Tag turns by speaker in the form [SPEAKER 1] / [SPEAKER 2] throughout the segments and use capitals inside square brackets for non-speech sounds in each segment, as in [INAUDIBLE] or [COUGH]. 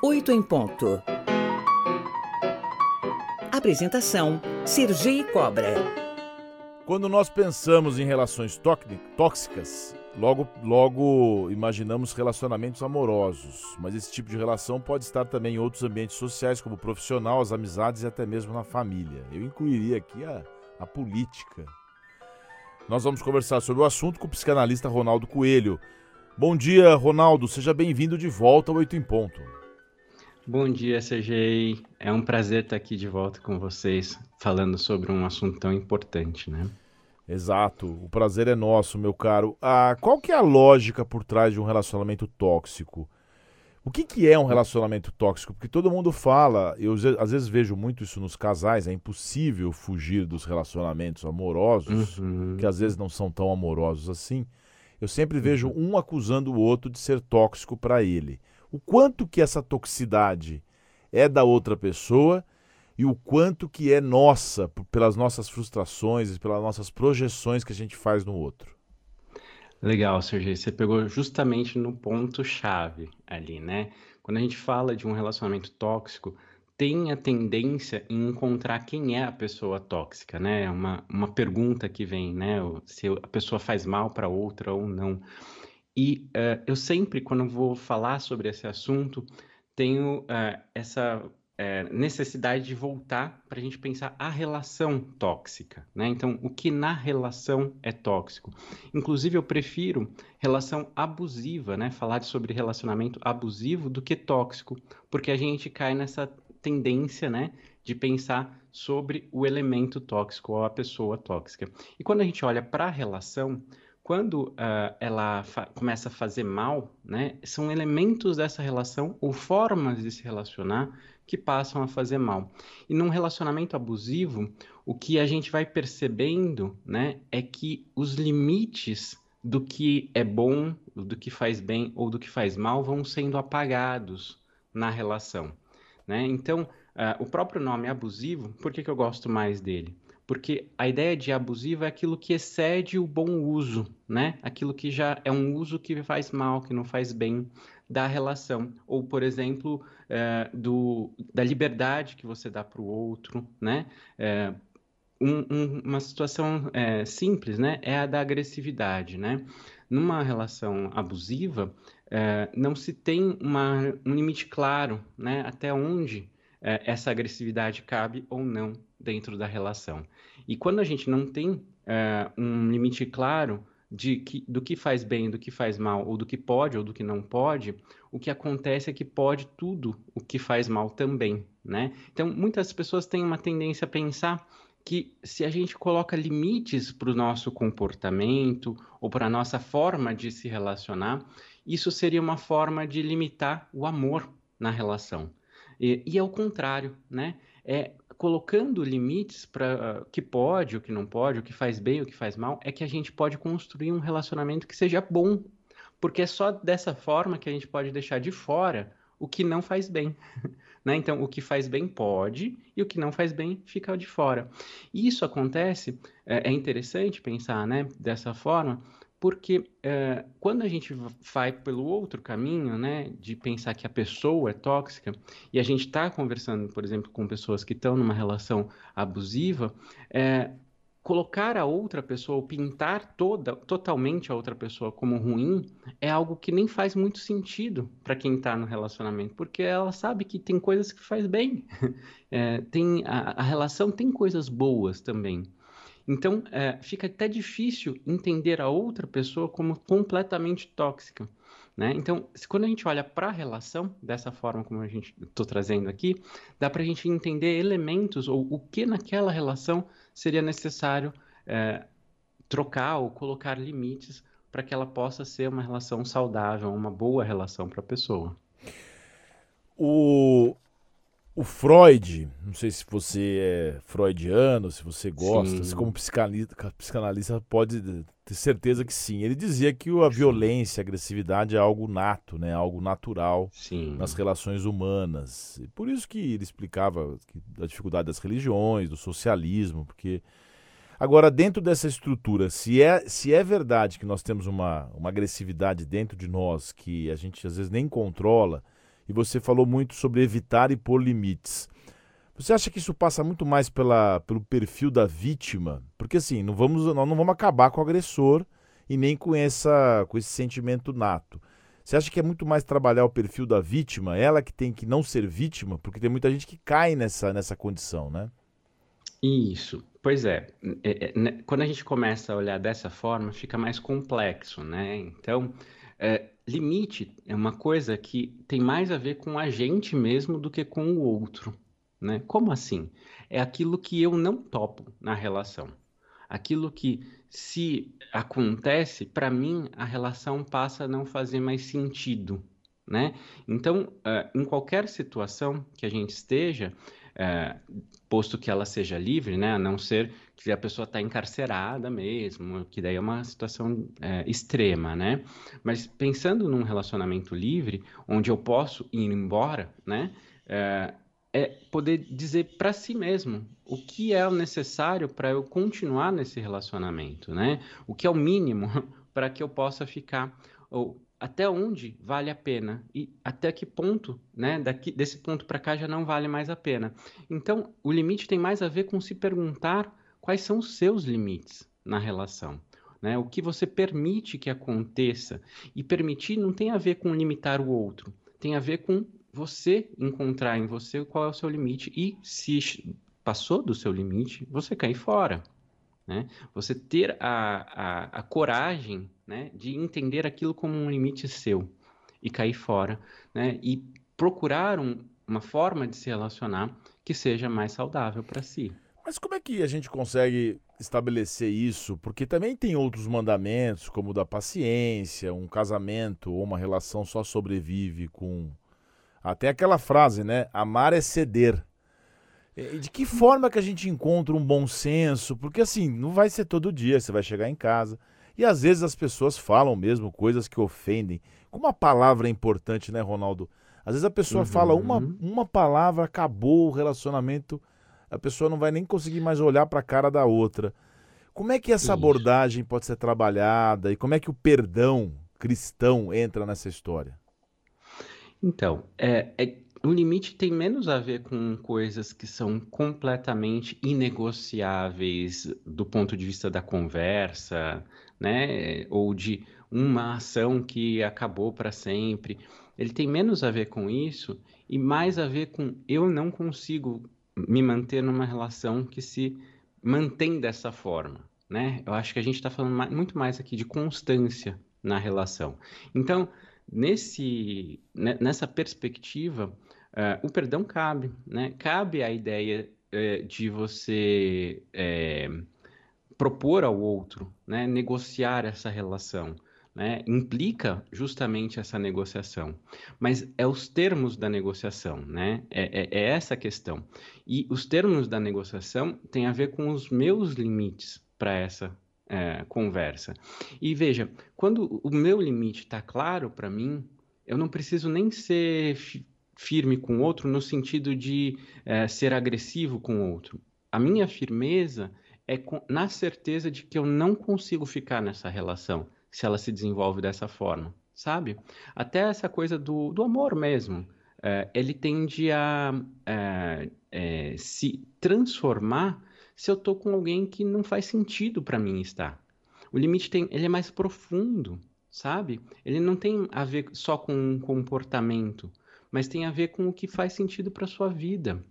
[SPEAKER 1] Oito em ponto. Apresentação: Sergi Cobra.
[SPEAKER 2] Quando nós pensamos em relações tóxicas, logo, logo imaginamos relacionamentos amorosos. Mas esse tipo de relação pode estar também em outros ambientes sociais, como profissional, as amizades e até mesmo na família. Eu incluiria aqui a, a política. Nós vamos conversar sobre o assunto com o psicanalista Ronaldo Coelho. Bom dia, Ronaldo. Seja bem-vindo de volta ao Oito em Ponto.
[SPEAKER 3] Bom dia, CGI. É um prazer estar aqui de volta com vocês, falando sobre um assunto tão importante, né?
[SPEAKER 2] Exato. O prazer é nosso, meu caro. Ah, qual que é a lógica por trás de um relacionamento tóxico? O que, que é um relacionamento tóxico? Porque todo mundo fala, eu às vezes vejo muito isso nos casais, é impossível fugir dos relacionamentos amorosos, uhum. que às vezes não são tão amorosos assim eu sempre vejo um acusando o outro de ser tóxico para ele. O quanto que essa toxicidade é da outra pessoa e o quanto que é nossa pelas nossas frustrações e pelas nossas projeções que a gente faz no outro.
[SPEAKER 3] Legal, Sergei. Você pegou justamente no ponto chave ali, né? Quando a gente fala de um relacionamento tóxico, tem a tendência em encontrar quem é a pessoa tóxica, né? É uma, uma pergunta que vem, né? Se a pessoa faz mal para outra ou não. E uh, eu sempre, quando vou falar sobre esse assunto, tenho uh, essa uh, necessidade de voltar para a gente pensar a relação tóxica, né? Então, o que na relação é tóxico? Inclusive, eu prefiro relação abusiva, né? Falar sobre relacionamento abusivo do que tóxico, porque a gente cai nessa tendência, né, de pensar sobre o elemento tóxico ou a pessoa tóxica. E quando a gente olha para a relação, quando uh, ela começa a fazer mal, né, são elementos dessa relação ou formas de se relacionar que passam a fazer mal. E num relacionamento abusivo, o que a gente vai percebendo, né, é que os limites do que é bom, do que faz bem ou do que faz mal vão sendo apagados na relação. Né? Então, uh, o próprio nome abusivo, por que, que eu gosto mais dele? Porque a ideia de abusivo é aquilo que excede o bom uso, né? Aquilo que já é um uso que faz mal, que não faz bem da relação. Ou, por exemplo, uh, do, da liberdade que você dá para o outro, né? Uh, um, um, uma situação é, simples, né? É a da agressividade, né? Numa relação abusiva, é, não se tem uma, um limite claro, né? Até onde é, essa agressividade cabe ou não dentro da relação. E quando a gente não tem é, um limite claro de que, do que faz bem, do que faz mal, ou do que pode ou do que não pode, o que acontece é que pode tudo o que faz mal também, né? Então, muitas pessoas têm uma tendência a pensar que se a gente coloca limites para o nosso comportamento ou para a nossa forma de se relacionar, isso seria uma forma de limitar o amor na relação. E, e é o contrário, né? É colocando limites para uh, que pode, o que não pode, o que faz bem, o que faz mal, é que a gente pode construir um relacionamento que seja bom, porque é só dessa forma que a gente pode deixar de fora o que não faz bem. [LAUGHS] Né? Então, o que faz bem pode e o que não faz bem fica de fora. E isso acontece, é, é interessante pensar né, dessa forma, porque é, quando a gente vai pelo outro caminho, né, de pensar que a pessoa é tóxica, e a gente está conversando, por exemplo, com pessoas que estão numa relação abusiva, é, colocar a outra pessoa, ou pintar toda, totalmente a outra pessoa como ruim, é algo que nem faz muito sentido para quem está no relacionamento, porque ela sabe que tem coisas que faz bem, é, [LAUGHS] tem a, a, relação tem coisas boas também. Então, é, fica até difícil entender a outra pessoa como completamente tóxica. Né? Então, se, quando a gente olha para a relação, dessa forma como a gente estou trazendo aqui, dá para a gente entender elementos ou o que naquela relação seria necessário é, trocar ou colocar limites para que ela possa ser uma relação saudável, uma boa relação para a pessoa.
[SPEAKER 2] O, o Freud, não sei se você é freudiano, se você gosta, se como psicanalista, psicanalista pode ter certeza que sim. Ele dizia que a violência, a agressividade é algo nato, né? algo natural sim. nas relações humanas. E por isso que ele explicava a dificuldade das religiões, do socialismo, porque Agora, dentro dessa estrutura, se é, se é verdade que nós temos uma, uma agressividade dentro de nós que a gente às vezes nem controla, e você falou muito sobre evitar e pôr limites. Você acha que isso passa muito mais pela, pelo perfil da vítima? Porque assim, não vamos, nós não vamos acabar com o agressor e nem com, essa, com esse sentimento nato. Você acha que é muito mais trabalhar o perfil da vítima, ela que tem que não ser vítima? Porque tem muita gente que cai nessa, nessa condição, né?
[SPEAKER 3] Isso, pois é. é, é né, quando a gente começa a olhar dessa forma, fica mais complexo, né? Então, é, limite é uma coisa que tem mais a ver com a gente mesmo do que com o outro, né? Como assim? É aquilo que eu não topo na relação. Aquilo que, se acontece, para mim, a relação passa a não fazer mais sentido, né? Então, uh, em qualquer situação que a gente esteja, uh, posto que ela seja livre, né, a não ser que a pessoa está encarcerada mesmo, que daí é uma situação uh, extrema, né? Mas pensando num relacionamento livre, onde eu posso ir embora, né? é poder dizer para si mesmo o que é o necessário para eu continuar nesse relacionamento, né? O que é o mínimo [LAUGHS] para que eu possa ficar ou até onde vale a pena e até que ponto, né, daqui desse ponto para cá já não vale mais a pena. Então, o limite tem mais a ver com se perguntar quais são os seus limites na relação. Né? O que você permite que aconteça. E permitir não tem a ver com limitar o outro, tem a ver com você encontrar em você qual é o seu limite e se passou do seu limite, você cair fora. Né? Você ter a, a, a coragem né, de entender aquilo como um limite seu e cair fora, né? E procurar um, uma forma de se relacionar que seja mais saudável para si.
[SPEAKER 2] Mas como é que a gente consegue estabelecer isso? Porque também tem outros mandamentos, como o da paciência, um casamento ou uma relação só sobrevive com até aquela frase, né? Amar é ceder. De que forma que a gente encontra um bom senso? Porque assim, não vai ser todo dia, você vai chegar em casa. E às vezes as pessoas falam mesmo coisas que ofendem. Como uma palavra é importante, né, Ronaldo? Às vezes a pessoa uhum. fala uma, uma palavra, acabou o relacionamento, a pessoa não vai nem conseguir mais olhar para a cara da outra. Como é que essa abordagem pode ser trabalhada e como é que o perdão cristão entra nessa história?
[SPEAKER 3] Então, é, é, o limite tem menos a ver com coisas que são completamente inegociáveis do ponto de vista da conversa, né? Ou de uma ação que acabou para sempre. Ele tem menos a ver com isso e mais a ver com eu não consigo me manter numa relação que se mantém dessa forma, né? Eu acho que a gente está falando muito mais aqui de constância na relação. Então, nesse, né, nessa perspectiva, uh, o perdão cabe, né? Cabe a ideia uh, de você uh, propor ao outro, né? negociar essa relação. Né? Implica justamente essa negociação. Mas é os termos da negociação, né? É, é, é essa a questão. E os termos da negociação têm a ver com os meus limites para essa é, conversa. E veja, quando o meu limite está claro para mim, eu não preciso nem ser firme com o outro no sentido de é, ser agressivo com o outro. A minha firmeza é com, na certeza de que eu não consigo ficar nessa relação se ela se desenvolve dessa forma, sabe? Até essa coisa do, do amor mesmo. É, ele tende a é, se transformar se eu estou com alguém que não faz sentido para mim estar. O limite tem, ele é mais profundo, sabe? Ele não tem a ver só com um comportamento, mas tem a ver com o que faz sentido para sua vida.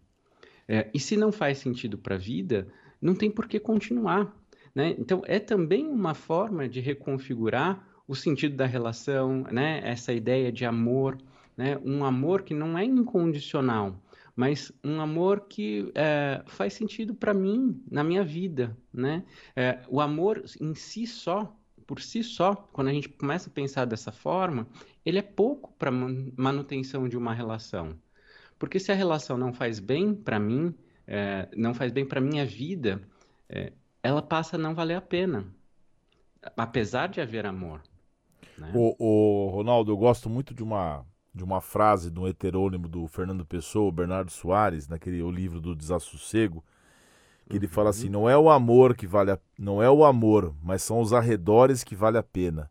[SPEAKER 3] É, e se não faz sentido para a vida, não tem por que continuar. Né? Então, é também uma forma de reconfigurar o sentido da relação, né? essa ideia de amor, né? um amor que não é incondicional, mas um amor que é, faz sentido para mim, na minha vida, né? É, o amor em si só, por si só, quando a gente começa a pensar dessa forma, ele é pouco para manutenção de uma relação. Porque se a relação não faz bem para mim, é, não faz bem para minha vida, é, ela passa a não valer a pena, apesar de haver amor.
[SPEAKER 2] Né? O, o Ronaldo, eu gosto muito de uma de uma frase um heterônimo do Fernando Pessoa, Bernardo Soares, naquele o livro do Desassossego, que ele fala assim: não é o amor que vale a, não é o amor, mas são os arredores que vale a pena.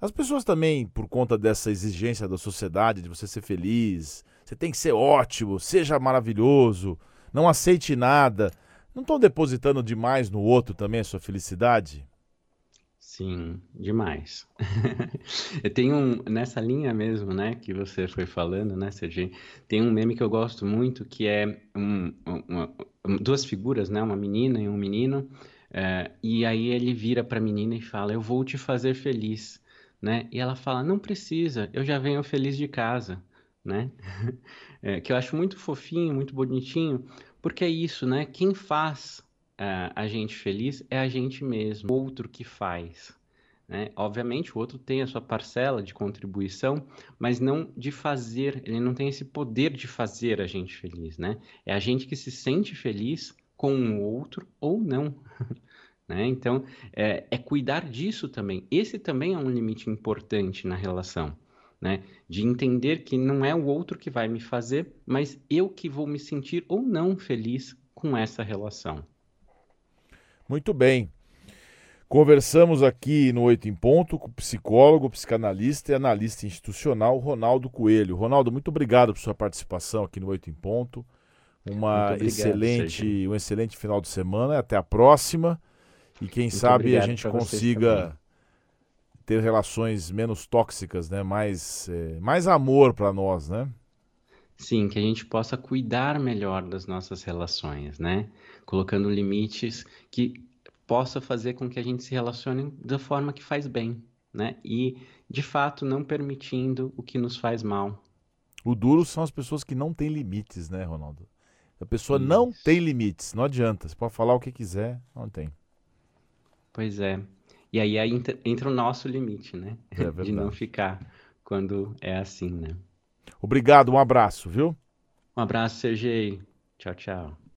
[SPEAKER 2] As pessoas também, por conta dessa exigência da sociedade de você ser feliz, você tem que ser ótimo, seja maravilhoso, não aceite nada, não estão depositando demais no outro também a sua felicidade?
[SPEAKER 3] Sim, demais. [LAUGHS] Eu tenho um, nessa linha mesmo, né, que você foi falando, né, Sergi, tem um meme que eu gosto muito que é um, uma, duas figuras, né, uma menina e um menino, é, e aí ele vira para a menina e fala: Eu vou te fazer feliz né? E ela fala, não precisa, eu já venho feliz de casa, né? [LAUGHS] É, que eu acho muito fofinho, muito bonitinho, porque é isso, né? Quem faz uh, a gente feliz é a gente mesmo, outro que faz. Né? Obviamente, o outro tem a sua parcela de contribuição, mas não de fazer, ele não tem esse poder de fazer a gente feliz, né? É a gente que se sente feliz com o outro ou não. [LAUGHS] Né? Então, é, é, cuidar disso também. Esse também é um limite importante na relação. Né? De entender que não é o outro que vai me fazer, mas eu que vou me sentir ou não feliz com essa relação.
[SPEAKER 2] Muito bem. Conversamos aqui no Oito em Ponto com o psicólogo, psicanalista e analista institucional Ronaldo Coelho. Ronaldo, muito obrigado por sua participação aqui no Oito em Ponto. Uma obrigado, excelente, um excelente final de semana. Até a próxima. E quem Muito sabe a gente consiga ter relações menos tóxicas, né? Mais, é, mais amor para nós, né?
[SPEAKER 3] Sim, que a gente possa cuidar melhor das nossas relações, né? Colocando limites que possa fazer com que a gente se relacione da forma que faz bem, né? E, de fato, não permitindo o que nos faz mal.
[SPEAKER 2] O duro são as pessoas que não têm limites, né, Ronaldo? A pessoa Isso. não tem limites, não adianta. Você pode falar o que quiser, não tem.
[SPEAKER 3] Pois é. E aí entra, entra o nosso limite, né? É [LAUGHS] De não ficar quando é assim, né?
[SPEAKER 2] Obrigado, um abraço, viu?
[SPEAKER 3] Um abraço, Sergei. Tchau, tchau.